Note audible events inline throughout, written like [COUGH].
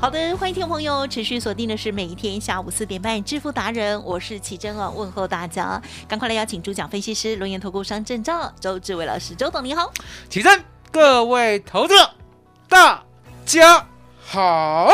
好的，欢迎听众朋友持续锁定的是每一天下午四点半致富达人，我是奇珍啊，问候大家，赶快来邀请主讲分析师龙岩投顾商证照周志伟老师，周董你好，奇珍，各位投资，大家好。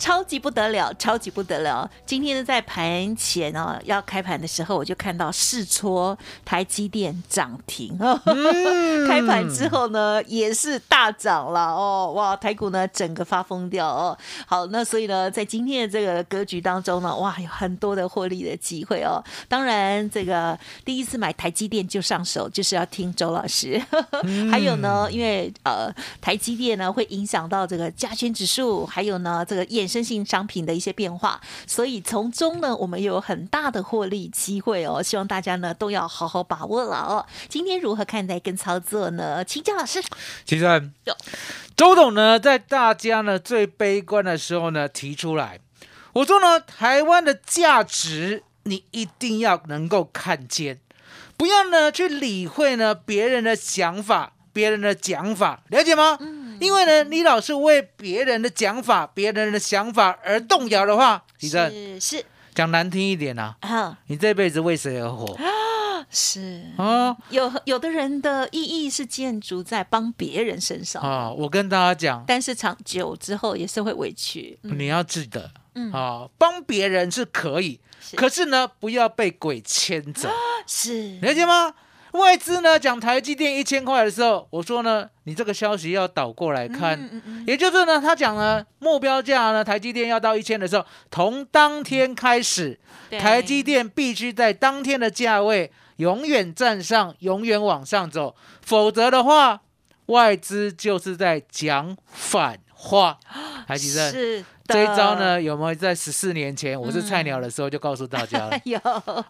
超级不得了，超级不得了！今天呢，在盘前哦，要开盘的时候，我就看到试搓台积电涨停哦。[LAUGHS] 开盘之后呢，也是大涨了哦。哇，台股呢整个发疯掉哦。好，那所以呢，在今天的这个格局当中呢，哇，有很多的获利的机会哦。当然，这个第一次买台积电就上手，就是要听周老师。[LAUGHS] 还有呢，因为呃，台积电呢会影响到这个加权指数，还有呢这个验。生性商品的一些变化，所以从中呢，我们有很大的获利机会哦。希望大家呢都要好好把握了哦。今天如何看待跟操作呢？请教老师。其实，周董呢，在大家呢最悲观的时候呢，提出来，我说呢，台湾的价值你一定要能够看见，不要呢去理会呢别人的想法、别人的讲法，了解吗？嗯。因为呢，你老是为别人的讲法、别人的想法而动摇的话，是是讲难听一点呐，你这辈子为谁而活？[GASPS] 是啊，有有的人的意义是建筑在帮别人身上啊。我跟大家讲，但是长久之后也是会委屈。你要记得，嗯啊，帮别人是可以，可是呢，不要被鬼牵走。[GASPS] 是了解吗？外资呢讲台积电一千块的时候，我说呢，你这个消息要倒过来看，也就是呢，他讲呢目标价呢，台积电要到一千的时候，从当天开始，台积电必须在当天的价位永远站上，永远往上走，否则的话，外资就是在讲反话，还记得是。这一招呢，有没有在十四年前我是菜鸟的时候就告诉大家了？[LAUGHS] 有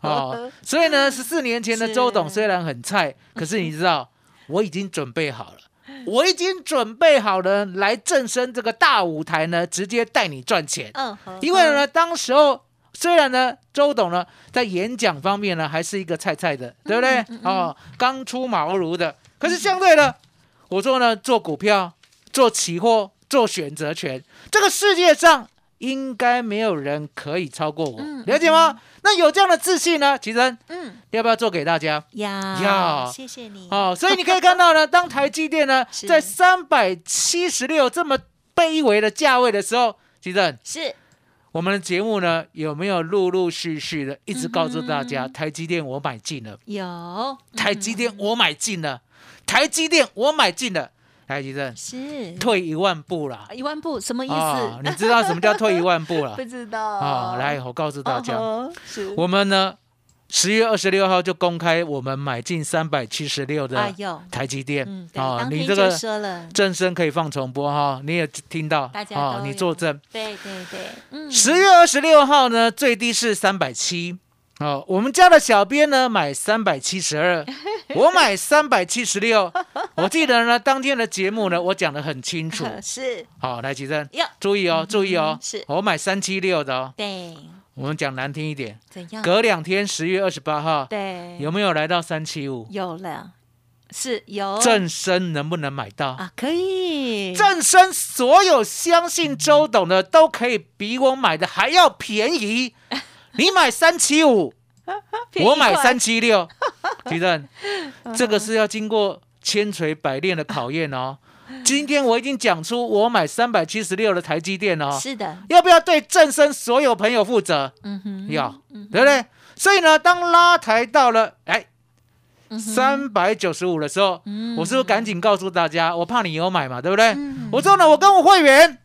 哦，所以呢，十四年前的周董虽然很菜，可是你知道，我已经准备好了，我已经准备好了来正身这个大舞台呢，直接带你赚钱。嗯，因为呢，当时候虽然呢，周董呢在演讲方面呢还是一个菜菜的，对不对？哦，刚出茅庐的，可是相对的，我说呢，做股票、做期货。做选择权，这个世界上应该没有人可以超过我，了解吗？那有这样的自信呢？其实，嗯，要不要做给大家？要，要，谢谢你。哦，所以你可以看到呢，[LAUGHS] 当台积电呢在三百七十六这么卑微的价位的时候，其实是我们的节目呢有没有陆陆续续的一直告诉大家，台积电我买进了，有，台积电我买进了，台积电我买进了。台积电是退一万步了，一万步什么意思？你知道什么叫退一万步了？[LAUGHS] 不知道啊。来，我告诉大家，我们呢十月二十六号就公开我们买进三百七十六的台积电啊。你这个正声可以放重播哈，你也听到啊？你作证。对对对，嗯十月二十六号呢，最低是三百七。哦，我们家的小编呢买三百七十二，[LAUGHS] 我买三百七十六。我记得呢，当天的节目呢，[LAUGHS] 我讲的很清楚。[LAUGHS] 是，好，来吉正，注意哦，注意哦。是，我买三七六的哦。对，我们讲难听一点，怎样？隔两天十月二十八号，对，有没有来到三七五？有了，是有。正生能不能买到啊？可以。正生所有相信周董的都可以比我买的还要便宜。你买三七五，[LAUGHS] 我买三七六，[LAUGHS] 提正，这个是要经过千锤百炼的考验哦。[LAUGHS] 今天我已经讲出我买三百七十六的台积电哦，是的，要不要对正身所有朋友负责？嗯哼，要，对不对？所以呢，当拉抬到了，哎，三百九十五的时候，嗯我是不是赶紧告诉大家？我怕你有买嘛，对不对？嗯我说呢，我跟我会员，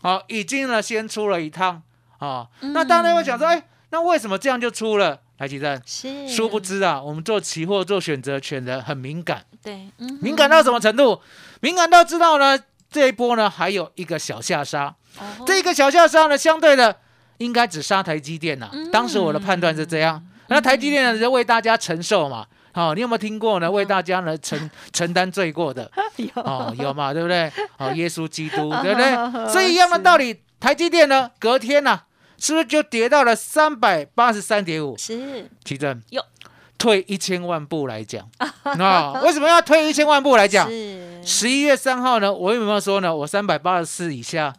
好、已经呢先出了一趟，啊、嗯那当然会讲说，哎，那为什么这样就出了？来，吉正，是。殊不知啊，我们做期货做选择权的很敏感，对，嗯敏感到什么程度？敏感到知道呢，这一波呢还有一个小下杀，哦。这个小下杀呢，相对的应该只杀台积电呐、嗯。当时我的判断是这样，那台积电呢是为大家承受嘛。好、你有没有听过呢？为大家呢承 [LAUGHS] 承担罪过的？有。哦，有嘛，对不对？哦，耶稣基督，[LAUGHS] 对不对？所以一样的道理，台积电呢，隔天呢、是不是就跌到了三百八十三点五？是。奇正有退一千万步来讲，[LAUGHS] 啊、为什么要退一千万步来讲？是。十一月三号呢，我有没有说呢？我三百八十四以下，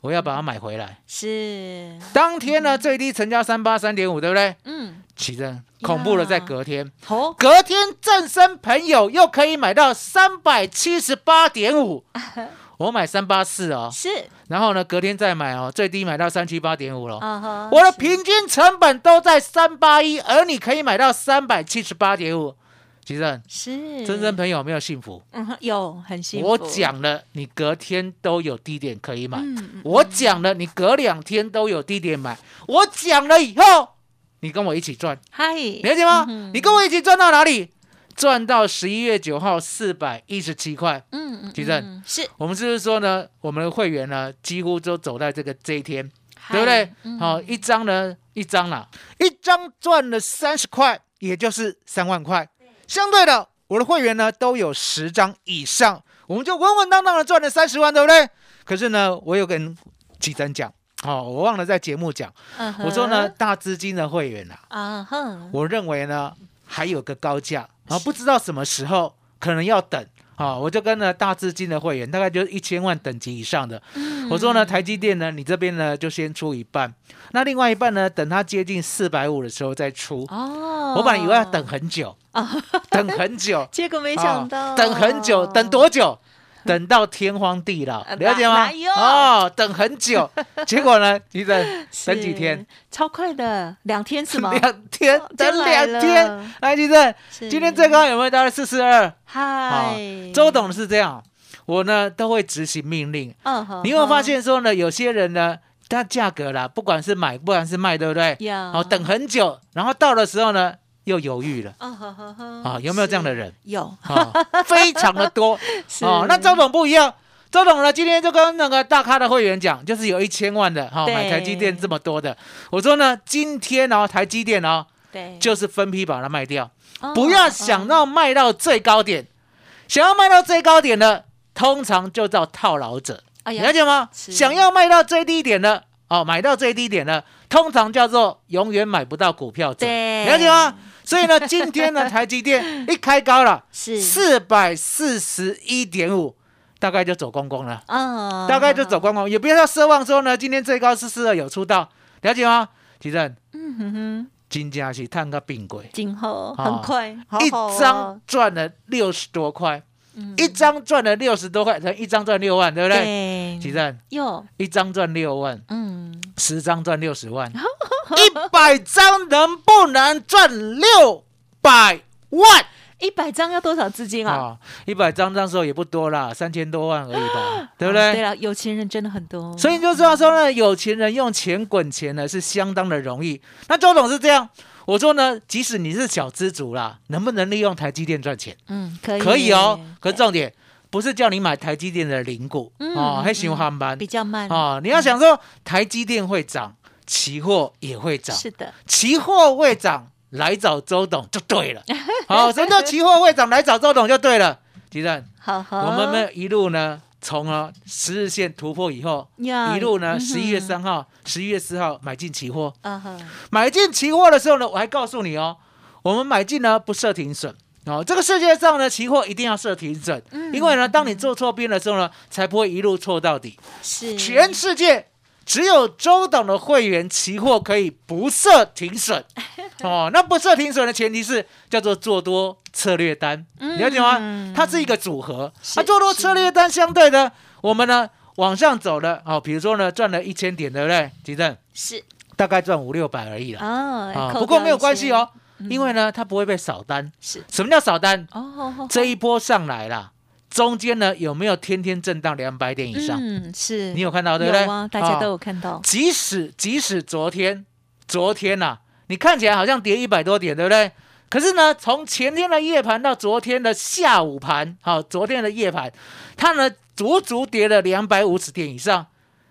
我要把它买回来。是，当天呢，最低成交三八三点五，对不对？嗯，奇正恐怖的在隔天，好，隔天正身朋友又可以买到三百七十八点五，[LAUGHS] 我买三八四哦，是，然后呢，隔天再买哦，最低买到三七八点五了。我的平均成本都在三八一，而你可以买到三百七十八点五。其正，是真真朋友有没有幸福？嗯哼有很幸福，我讲了，你隔天都有低点可以买。嗯，我讲了，你隔两天都有低点买。我讲了以后，你跟我一起赚，嗨，了解吗？你跟我一起赚到哪里？赚到十一月九号四百一十七块。嗯嗯，提正嗯是，我们是不是说呢？我们的会员呢，几乎都走在这个这一天，对不对好、一张呢，一张啦，一张赚了三十块，也就是三万块。相对的，我的会员呢都有十张以上，我们就稳稳当当的赚了三十万，对不对？可是呢，我有跟记者讲，哦，我忘了在节目讲，我说呢，大资金的会员啊，啊哼，我认为呢还有个高价，啊，不知道什么时候可能要等。啊，我就跟了大资金的会员，大概就是一千万等级以上的，嗯。我说呢，台积电呢，你这边呢就先出一半，那另外一半呢，等它接近四百五的时候再出。哦，我本来以为要等很久，等很久，[LAUGHS] 结果没啊想到，等很久，等多久？[LAUGHS] 等到天荒地老，呃了解吗？哦，等很久，[LAUGHS] 结果呢？你等等几天？？超快的，两天是吗？两天哦，等两天了。来，吉正，今天最高有没有到四四二？嗨，周董是这样，我呢都会执行命令。你有发现说呢？有些人呢，他价格啦，不管是买，不管是卖，对不对？呀？好，等很久，然后到的时候呢，又犹豫了。啊，有没有这样的？人？有，啊，非常的多。[LAUGHS] 是哦，那周董不一样。周董呢，今天就跟那个大咖的会员讲，就是有一千万的哈、对买台积电这么多的，我说呢，今天哦，台积电哦，对，就是分批把它卖掉，哦不要想到卖到最高点，想要卖到最高点的，通常就叫套牢者，了解吗？想要卖到最低点的，哦，买到最低点的，通常叫做永远买不到股票者，了解吗？所以呢，今天呢，台积电一开高了，是，四百四十一点五，大概就走光光了，嗯，大概就走光光，也不要奢望说呢，今天最高是四二有出道，了解吗？提正，嗯哼哼，金价是探个病鬼，今后啊很快，好一张赚了六十多块，嗯。一张赚了六十多块，一张赚六万，对不对？对，提正，有，一张赚六万，嗯，十张赚六十万，[LAUGHS] 一百张能不能赚六百万？一百张要多少资金啊？啊，一百张那时候也不多啦，三千多万而已吧，[GASPS] 对不对？啊对了，有钱人真的很多，所以你就知道说呢，有钱人用钱滚钱呢是相当的容易。那周董是这样，我说呢，即使你是小资族啦，能不能利用台积电赚钱？嗯，可以，可以哦。可是重点不是叫你买台积电的零股嗯哦，还嗯喜欢航班比较慢，哦。你要想说台积电会涨，期货也会涨，是的，期货会涨，来找周董就对了。[LAUGHS] 好，什么叫期货会涨？来找周董就对了。吉正，好好，我们呢一路呢，从啊十日线突破以后，呀一路呢十一月三号、十一月四号买进期货。啊哈，买进期货的时候呢，我还告诉你哦，我们买进呢不设停损。哦，这个世界上呢，期货一定要设停损，嗯因为呢，当你做错边的时候呢，才不会一路错到底。是全世界只有周董的会员期货可以不设停损。[LAUGHS] 哦，那不设停损的前提是叫做做多策略单，嗯了解吗？它是一个组合，是啊，做多策略单相对的，我们呢往上走了，哦，比如说呢赚了一千点，对不对？吉正是大概赚五六百而已啦。啊啊，不过没有关系哦。因为呢它不会被扫单。是什么叫扫单？哦，这一波上来了，中间呢有没有天天震荡两百点以上？嗯是，你有看到对不对？大家哦都有看到，即使即使昨天昨天呐、你看起来好像跌一百多点，对不对？可是呢，从前天的夜盘到昨天的下午盘，好、昨天的夜盘，它呢足足跌了两百五十点以上。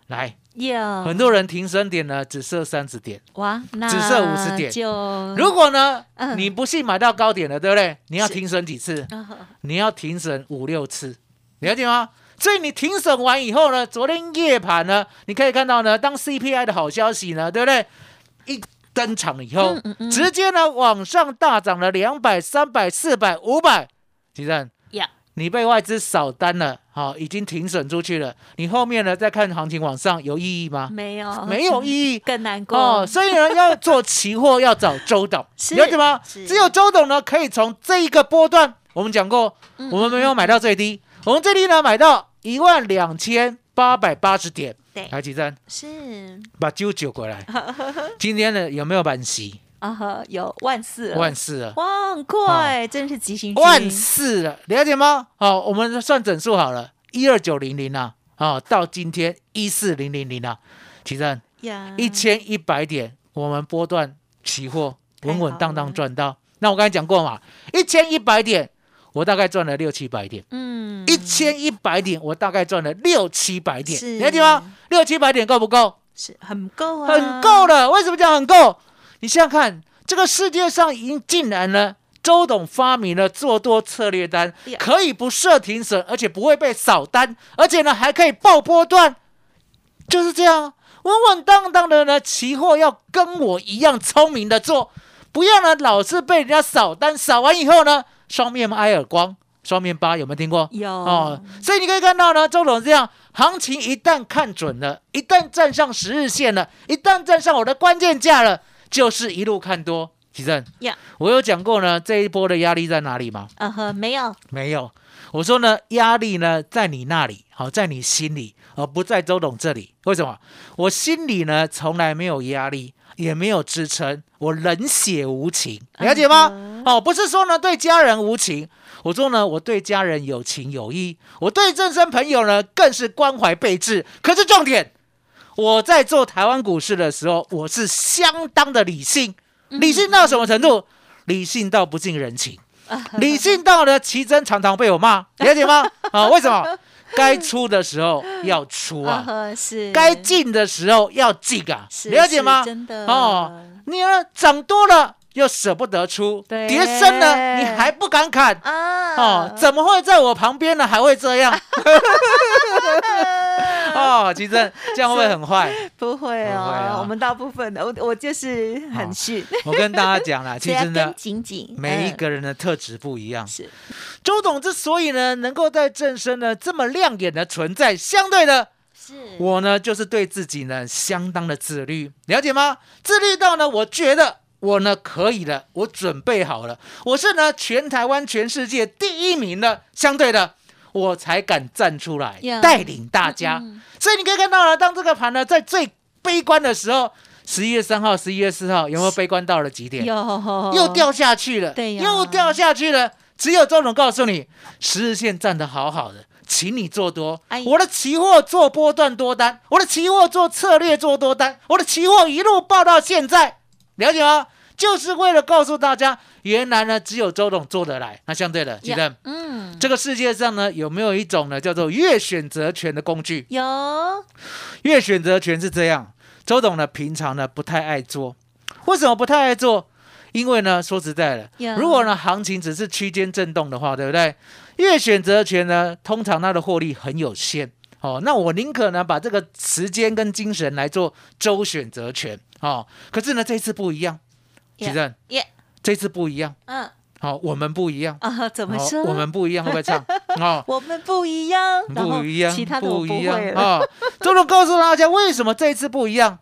来，呀，很多人停损点呢只设三十点。哇，那只设五十点就如果呢，嗯你不信买到高点了，对不对？你要是停损几次？啊你要停损五六次，了解吗？所以你停损完以后呢，昨天夜盘呢，你可以看到呢，当 CPI 的好消息呢，对不对？一登场以后，嗯嗯嗯直接呢往上大涨了两百、三百、四百、五百。其正，呀，你被外资扫单了，好、已经停损出去了。你后面呢再看行情往上有意义吗？没有没有意义。[LAUGHS] 更难过哦，所以呢，要做期货要找周董，[LAUGHS] 是了解吗？只有周董呢，可以从这一个波段，我们讲过，嗯我们没有买到最低，我们最低呢买到一万两千八百八十点。对来，几站是把九九过来。[LAUGHS] 今天呢有没有满息？啊哈，有万四了万四了，哇，很快，真是急行军万四了，了解吗？好，我们算整数好了，一二九零零啊，啊，到今天一四零零零啊，齐正呀，一千一百点，我们波段期货稳稳当当赚到。那我刚才讲过嘛，一千一百点，我大概赚了六七百点。嗯一千一百点，我大概赚了六七百点，是了解吗？六七百点够不够？是很够啊，很够了。为什么讲很够？你想想看，这个世界上已经竟然呢，周董发明了做多策略单，可以不设停损，而且不会被扫单，而且呢还可以爆波段，就是这样稳稳当当的呢。期货要跟我一样聪明的做，不要呢老是被人家扫单，扫完以后呢双面挨耳光。双面八有没有听过？有哦，所以你可以看到呢，周董这样，行情一旦看准了，一旦站上十日线了，一旦站上我的关键价了，就是一路看多。奇正，呀，我有讲过呢，这一波的压力在哪里吗？啊呵，没有，没有，我说呢，压力呢在你那里，好，在你心里，而不在周董这里。为什么？我心里呢从来没有压力，也没有支撑，我冷血无情，了解吗？嗯哦，不是说呢对家人无情，我说呢我对家人有情有义，我对正身朋友呢更是关怀备至。可是重点，我在做台湾股市的时候，我是相当的理性，理性到什么程度？理性到不近人情。[LAUGHS] 理性到呢，奇珍常常被我骂，了解吗？啊，为什么？该出的时候要出啊，[LAUGHS] 是该进的时候要进啊，是了解吗？真的哦，你呢涨多了又舍不得出，对跌深了你还不敢砍。啊哦，怎么会在我旁边呢？还会这样？[LAUGHS] [LAUGHS] 哦，其实，这样会不会很坏？[LAUGHS] 不会哦啊，我们大部分的我我就是很逊，我跟大家讲啦，[LAUGHS] 其实呢，紧紧，每一嗯个人的特质不一样。是周董之所以呢能够在正身呢这么亮眼的存在，相对的，是我呢就是对自己呢相当的自律，了解吗？自律到呢，我觉得我呢可以了，我准备好了，我是呢全台湾、全世界第一名的，相对的。我才敢站出来带领大家，嗯所以你可以看到了，当这个盘呢在最悲观的时候，十一月三号、十一月四号有没有悲观到了极点？有又掉下去了，又掉下去了。只有周总告诉你，十日线站得好好的，请你做多。哎我的期货做波段多单，我的期货做策略做多单，我的期货一路报到现在，了解吗？就是为了告诉大家，原来呢只有周董做得来。那相对的，记得嗯这个世界上呢有没有一种呢叫做月选择权的工具？有月选择权是这样，周董呢平常呢不太爱做，为什么不太爱做？因为呢，说实在的，如果呢行情只是区间震动的话，对不对？月选择权呢，通常它的获利很有限哦。那我宁可呢把这个时间跟精神来做周选择权哦。可是呢，这次不一样，呀其正，耶这次不一样，嗯好、我们不一样。啊，怎么哦说？我们不一样，会不会唱？[LAUGHS] 哦，我们不一样，不一样，其他的不不一样。啊！周总告诉大家为什么这一次不一样，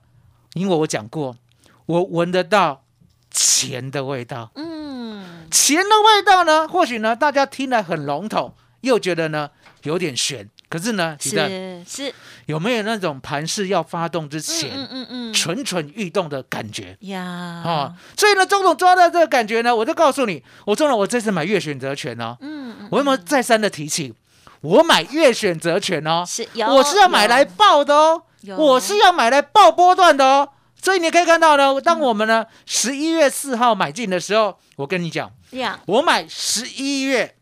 因为我讲过，我闻得到钱的味道。嗯，钱的味道呢，或许呢大家听来很笼统，又觉得呢有点悬。可可是呢，是是，有没有那种盘势要发动之嗯前嗯嗯嗯，蠢蠢欲动的感觉？呀，啊，所以呢，周总抓到这个感觉呢，我就告诉你，我中了，我这次买月选择权哦，嗯嗯，我有没有再三的提醒？我买月选择权哦，是有，我是要买来报的哦，我是要买来报波段的哦。所以你可以看到呢，当我们呢十一月四号买进的时候，我跟你讲，呀，我买十一月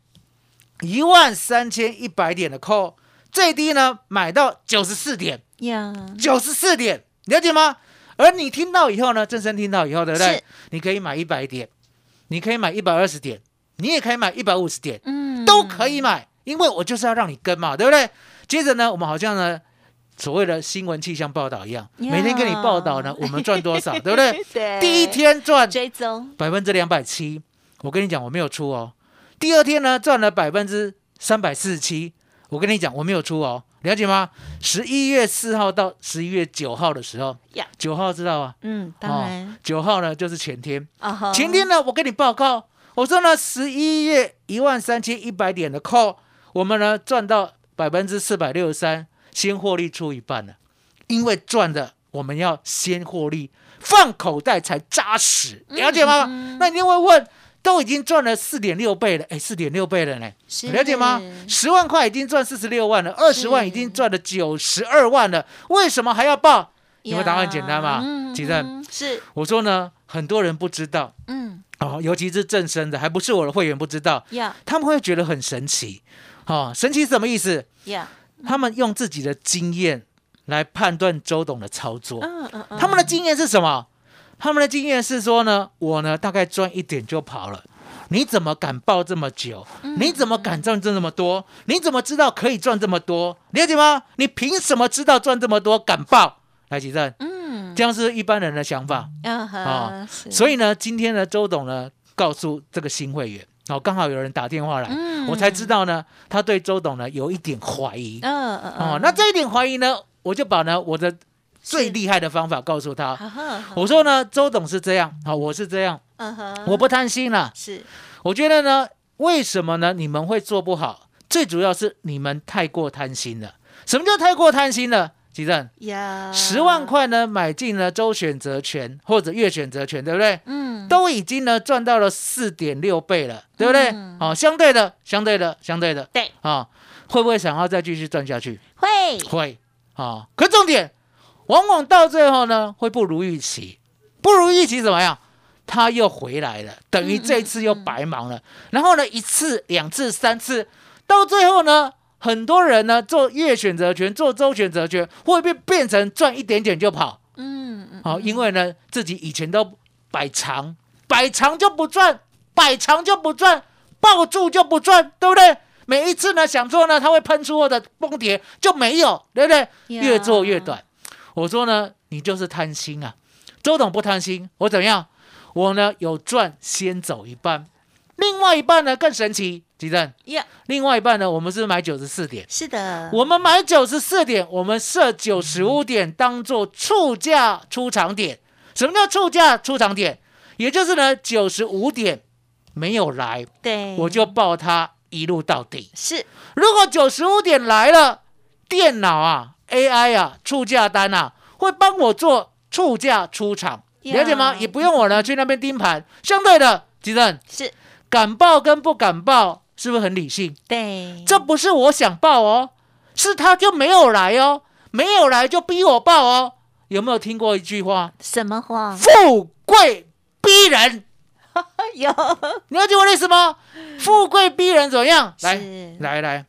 一万三千一百点的 call，最低呢买到九十四点，呀，九十四点，了解吗？而你听到以后呢，正生听到以后，对不对？你可以买一百点，你可以买一百二十点，你也可以买一百五十点，嗯，都可以买，因为我就是要让你跟嘛，对不对？接着呢，我们好像呢。所谓的新闻气象报道一样，每天跟你报道呢，[LAUGHS] 我们赚多少，对不对？对，第一天赚追踪，百分之两百七，我跟你讲我没有出哦。第二天呢赚了百分之三百四十七，我跟你讲我没有出哦，了解吗？十一月四号到十一月九号的时候呀，九号知道啊？嗯，当然，九号呢就是前天，前天呢我跟你报告，我说呢十一月一万三千一百点的 call，我们呢赚到百分之四百六十三，先获利出一半了，因为赚的我们要先获利，放口袋才扎实，了解吗？嗯那你一定会问，都已经赚了四点六倍了，哎，四点六倍了呢，了解吗？十万块已经赚四十六万了，二十万已经赚了九十二万了，为什么还要报？因为答案很简单嘛嗯其实嗯是，我说呢，很多人不知道嗯哦，尤其是正身的，还不是我的会员不知道，呀他们会觉得很神奇。哦，神奇是什么意思？呀，他们用自己的经验来判断周董的操作。嗯嗯嗯，他们的经验是什么？他们的经验是说呢，我呢大概赚一点就跑了。你怎么敢报这么久？嗯你怎么敢赚这么多？你怎么知道可以赚这么多？了解吗？你凭什么知道赚这么多敢报？来，吉正，嗯，这样是一般人的想法。啊，是所以呢，今天呢，周董呢告诉这个新会员，哦，刚好有人打电话来，嗯我才知道呢，他对周董呢有一点怀疑。嗯嗯哦，那这一点怀疑呢，我就把呢我的最厉害的方法告诉他。我说呢，周董是这样，好、我是这样，我不贪心了。是我觉得呢，为什么呢？你们会做不好，最主要是你们太过贪心了。什么叫太过贪心了？吉正，呀，十万，块呢买进了周选择权或者月选择权，对不对？嗯，都已经呢赚到了四点六倍了，对不对？嗯好、相对的，相对的，相对的，对啊、会不会想要再继续赚下去？会，会啊、可重点往往到最后呢，会不如预期，不如预期怎么样？他又回来了，等于这一次又白忙了。然后呢，一次、两次、三次，到最后呢，很多人呢做月选择权、做周选择权，会不会变成赚一点点就跑？嗯嗯，好、因为呢自己以前都摆长，摆长就不赚，摆长就不赚，抱住就不赚，对不对？每一次呢想做呢，它会喷出或者崩跌就没有，对不对？越做越短。我说呢，你就是贪心啊。周董不贪心，我怎样？我呢有赚先走一半，另外一半呢更神奇，吉正。呀，另外一半呢，我们是买九十四点。是的，我们买九十四点，我们设九十五点当做出价出场点。什么叫出价出场点？也就是呢，九十五点没有来，对，我就抱它一路到底。是如果九十五点来了，电脑啊、AI 啊、出价单啊，会帮我做出价出场，呀了解吗？也不用我呢去那边盯盘。相对的，吉正是，敢报跟不敢报，是不是很理性？对，这不是我想报哦，是他就没有来哦，没有来就逼我报哦。有没有听过一句话？什么话？富贵逼人，[LAUGHS] 有，你了解我的意思吗？富贵逼人怎么样？来是来来，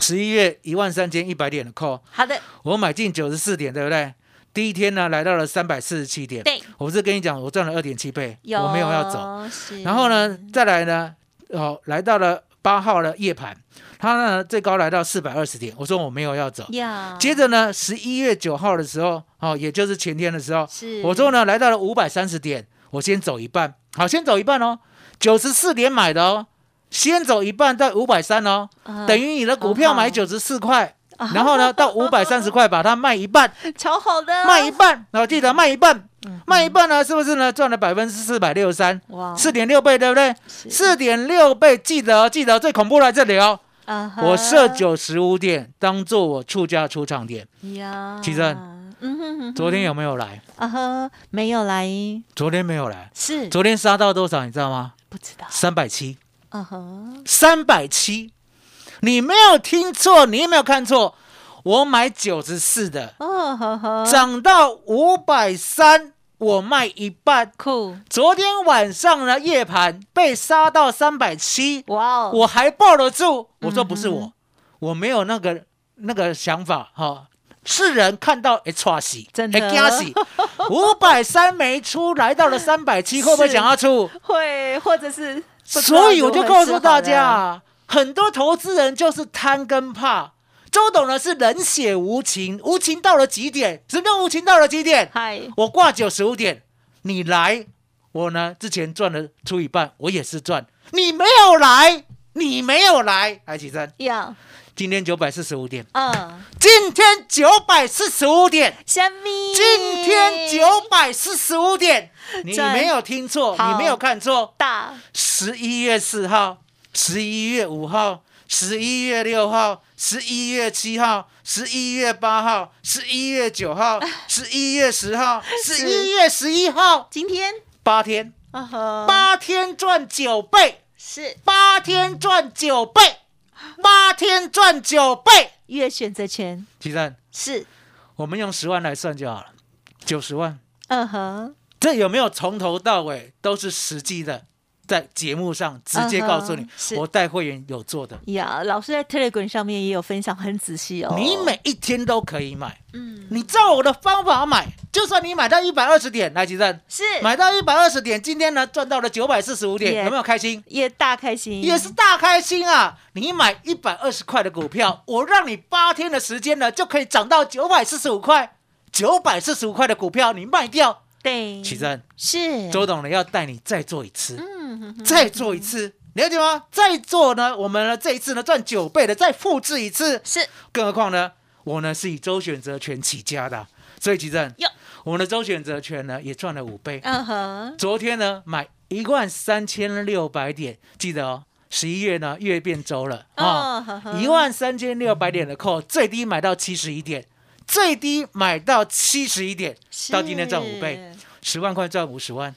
十一月一万三千一百点的 call，好的，我买进九十四点，对不对？第一天呢，来到了三百四十七点。对，我不是跟你讲，我赚了二点七倍，我没有要走。，然后呢，再来呢，哦，来到了八号的夜盘，它呢最高来到四百二十点，我说我没有要走。呀，接着呢，十一月九号的时候，哦，也就是前天的时候，我说呢，来到了五百三十点，我先走一半，好，先走一半哦，九十四点买的哦，先走一半到五百三哦，嗯。等于你的股票买九十四块，然后呢到五百三十块把它卖一半，[LAUGHS] 超好的，卖一半，然后记得卖一半，嗯卖一半呢，是不是呢赚了百分之四百六十三，哇，四点六倍，对不对？四点六倍，记得哦记得最恐怖在这里哦，我设九十五点当做我出价出场点。呀，其实嗯哼哼，昨天有没有来？啊呵，没有来，昨天没有来。是。昨天杀到多少？你知道吗？不知道，三百七，啊哈，三百七。你没有听错，你有没有看错？我买九十四的，哦呵呵，涨到五百三，我卖一半。酷，昨天晚上呢，夜盘被杀到三百七，哇哦，我还抱得住。我说嗯不是我，我没有那个那个想法哈。是人看到哎，唰喜，真的哎惊喜，五百三没出，来到了三百七，[LAUGHS] 会不会想要出？会，或者是所以我就告诉大家啊，很多投资人就是贪跟怕。周董呢是冷血无情，无情到了极点。什么叫无情到了极点？嗨，我挂九十五点，你来，我呢之前赚了出一半，我也是赚。你没有来，你没有来，来起身。呀，今天九百四十五点，嗯，今天九百四十五点，虾米，今天九百四十五点，你没有听错，你没有看错。大，十一月四号、十一月五号、十一月六号、十一月七号、十一月八号、十一月九号、[LAUGHS] 十一月十号、十一月十一号，今天，八天，八天赚九倍，是。八天赚九倍，八天赚九倍。月选择权，其实是，我们用十万来算就好了，九十万，嗯哼，这有没有从头到尾都是实际的？在节目上直接告诉你我带会员有做的。呀，老师在 Telegram 上面也有分享，很仔细哦。你每一天都可以买，嗯你照我的方法买，就算你买到一百二十点，来吉正，是买到一百二十点，今天呢赚到了九百四十五点，有没有开心？也大开心，也是大开心啊！你买一百二十块的股票，我让你八天的时间呢就可以涨到九百四十五块，九百四十五块的股票你卖掉，对，奇正，是。周董呢要带你再做一次，嗯再做一次，了解吗？再做呢，我们呢这一次呢赚九倍的，再复制一次，是。更何况呢，我呢是以周选择权起家的，所以奇正哟，我们的周选择权呢也赚了五倍。嗯哼，昨天呢买一万三千六百点，记得哦，十一月呢月变周了。啊一万三千六百点的扣，最低买到七十一点，最低买到七十一点，到今天赚五倍，十万块赚五十万。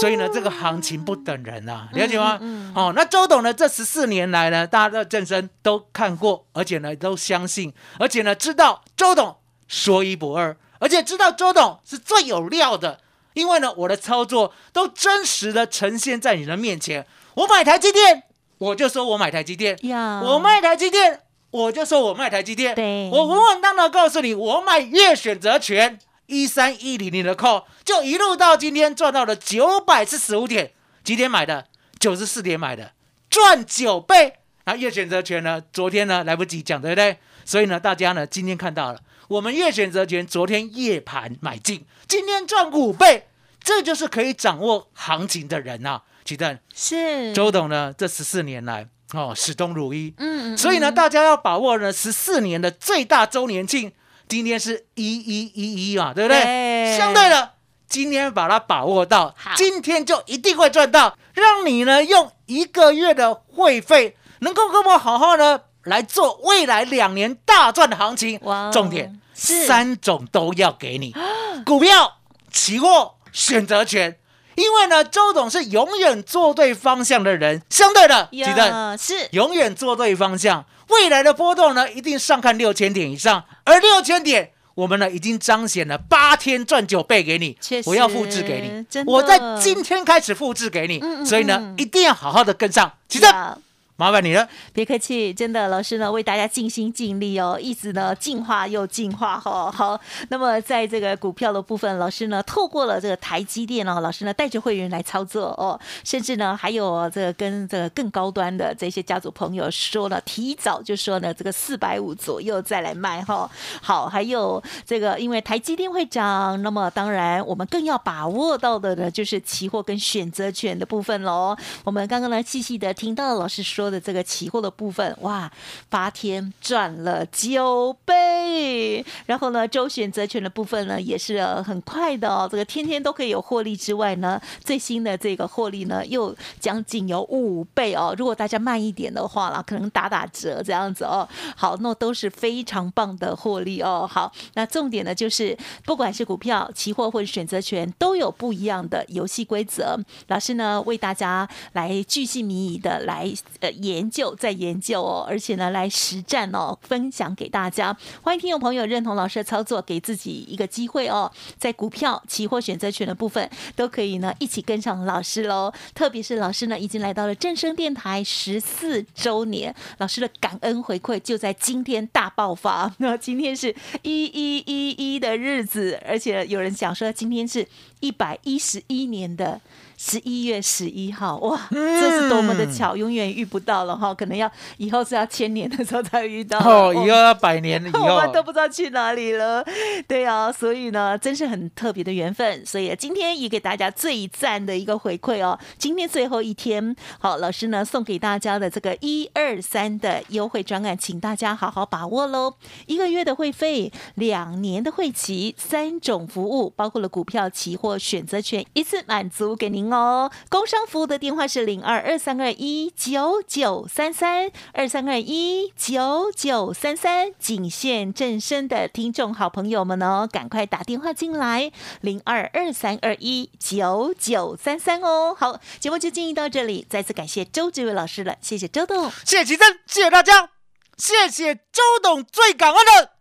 所以呢，这个行情不等人啊，了解吗？嗯哦，那周董呢，这十四年来呢，大家的正身都看过，而且呢都相信，而且呢知道周董说一不二，而且知道周董是最有料的，因为呢我的操作都真实的呈现在你的面前。我买台积电，我就说我买台积电；呀，我卖台积电，我就说我卖台积电。对我稳稳当当告诉你，我买月选择权一三一零零的 call，就一路到今天赚到了九百四十五点，几点买的？九十四点买的，赚九倍。那月选择权呢，昨天呢来不及讲，对不对？所以呢，大家呢今天看到了，我们月选择权昨天夜盘买进，今天赚五倍，这就是可以掌握行情的人啊！鸡蛋，是周董呢这十四年来哦始终如一，嗯，嗯所以呢，大家要把握呢十四年的最大周年庆，今天是一一一一嘛，对不对？对相对的，今天把它把握到，今天就一定会赚到，让你呢用一个月的会费，能够跟我好好的来做未来两年大赚的行情。哇哦重点是三种都要给你，[GASPS] 股票、期货、选择权。因为呢，周董是永远做对方向的人，相对的，记得是永远做对方向。未来的波动呢，一定上看六千点以上，而六千点，我们呢已经彰显了八天赚九倍给你。我要复制给你。我在今天开始复制给你，嗯嗯所以呢嗯，一定要好好的跟上。其实呀麻烦你了，别客气，真的，老师呢为大家尽心尽力哦，一直呢进化又进化哈、好，那么在这个股票的部分，老师呢透过了这个台积电哦，老师呢带着会员来操作哦，甚至呢还有这个跟这个更高端的这些家族朋友说了，提早就说呢这个四百五左右再来卖哈、好，还有这个因为台积电会涨，那么当然我们更要把握到的呢就是期货跟选择权的部分喽。我们刚刚呢细细的听到老师说的这个期货的部分，哇，八天赚了九倍。然后呢，周选择权的部分呢，也是很快的哦，这个天天都可以有获利之外呢，最新的这个获利呢，又将近有五倍哦。如果大家慢一点的话啦，可能打打折这样子哦。好，那都是非常棒的获利哦。好，那重点呢，就是不管是股票、期货或者选择权，都有不一样的游戏规则。老师呢，为大家来巨细靡遗的来呃研究，在研究哦，而且呢，来实战哦，分享给大家。欢迎听众朋友认同老师的操作，给自己一个机会哦，在股票、期货、选择权的部分都可以呢一起跟上老师喽。特别是老师呢，已经来到了正声电台十四周年，老师的感恩回馈就在今天大爆发。[LAUGHS] 那今天是一一一一的日子，而且有人讲说今天是一百一十一年的。十一月十一号，哇，这是多么的巧，永远遇不到了哈，可能要以后是要千年的时候才遇到哦，以后要百年以后，我们都不知道去哪里了。[LAUGHS] 对啊，所以呢，真是很特别的缘分。所以今天也给大家最赞的一个回馈哦，今天最后一天，好，老师呢送给大家的这个一二三的优惠专案，请大家好好把握喽。一个月的会费，两年的会期，三种服务，包括了股票、期货、选择权，一次满足给您。哦，工商服务的电话是零二二三二一九九三三二三二一九九三三，仅限正身的听众好朋友们哦，赶快打电话进来，零二二三二一九九三三哦。好，节目就进行到这里，再次感谢周志伟老师了，谢谢周董，谢谢奇珍，谢谢大家，谢谢周董，最感恩的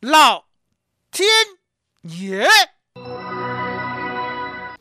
老天爷。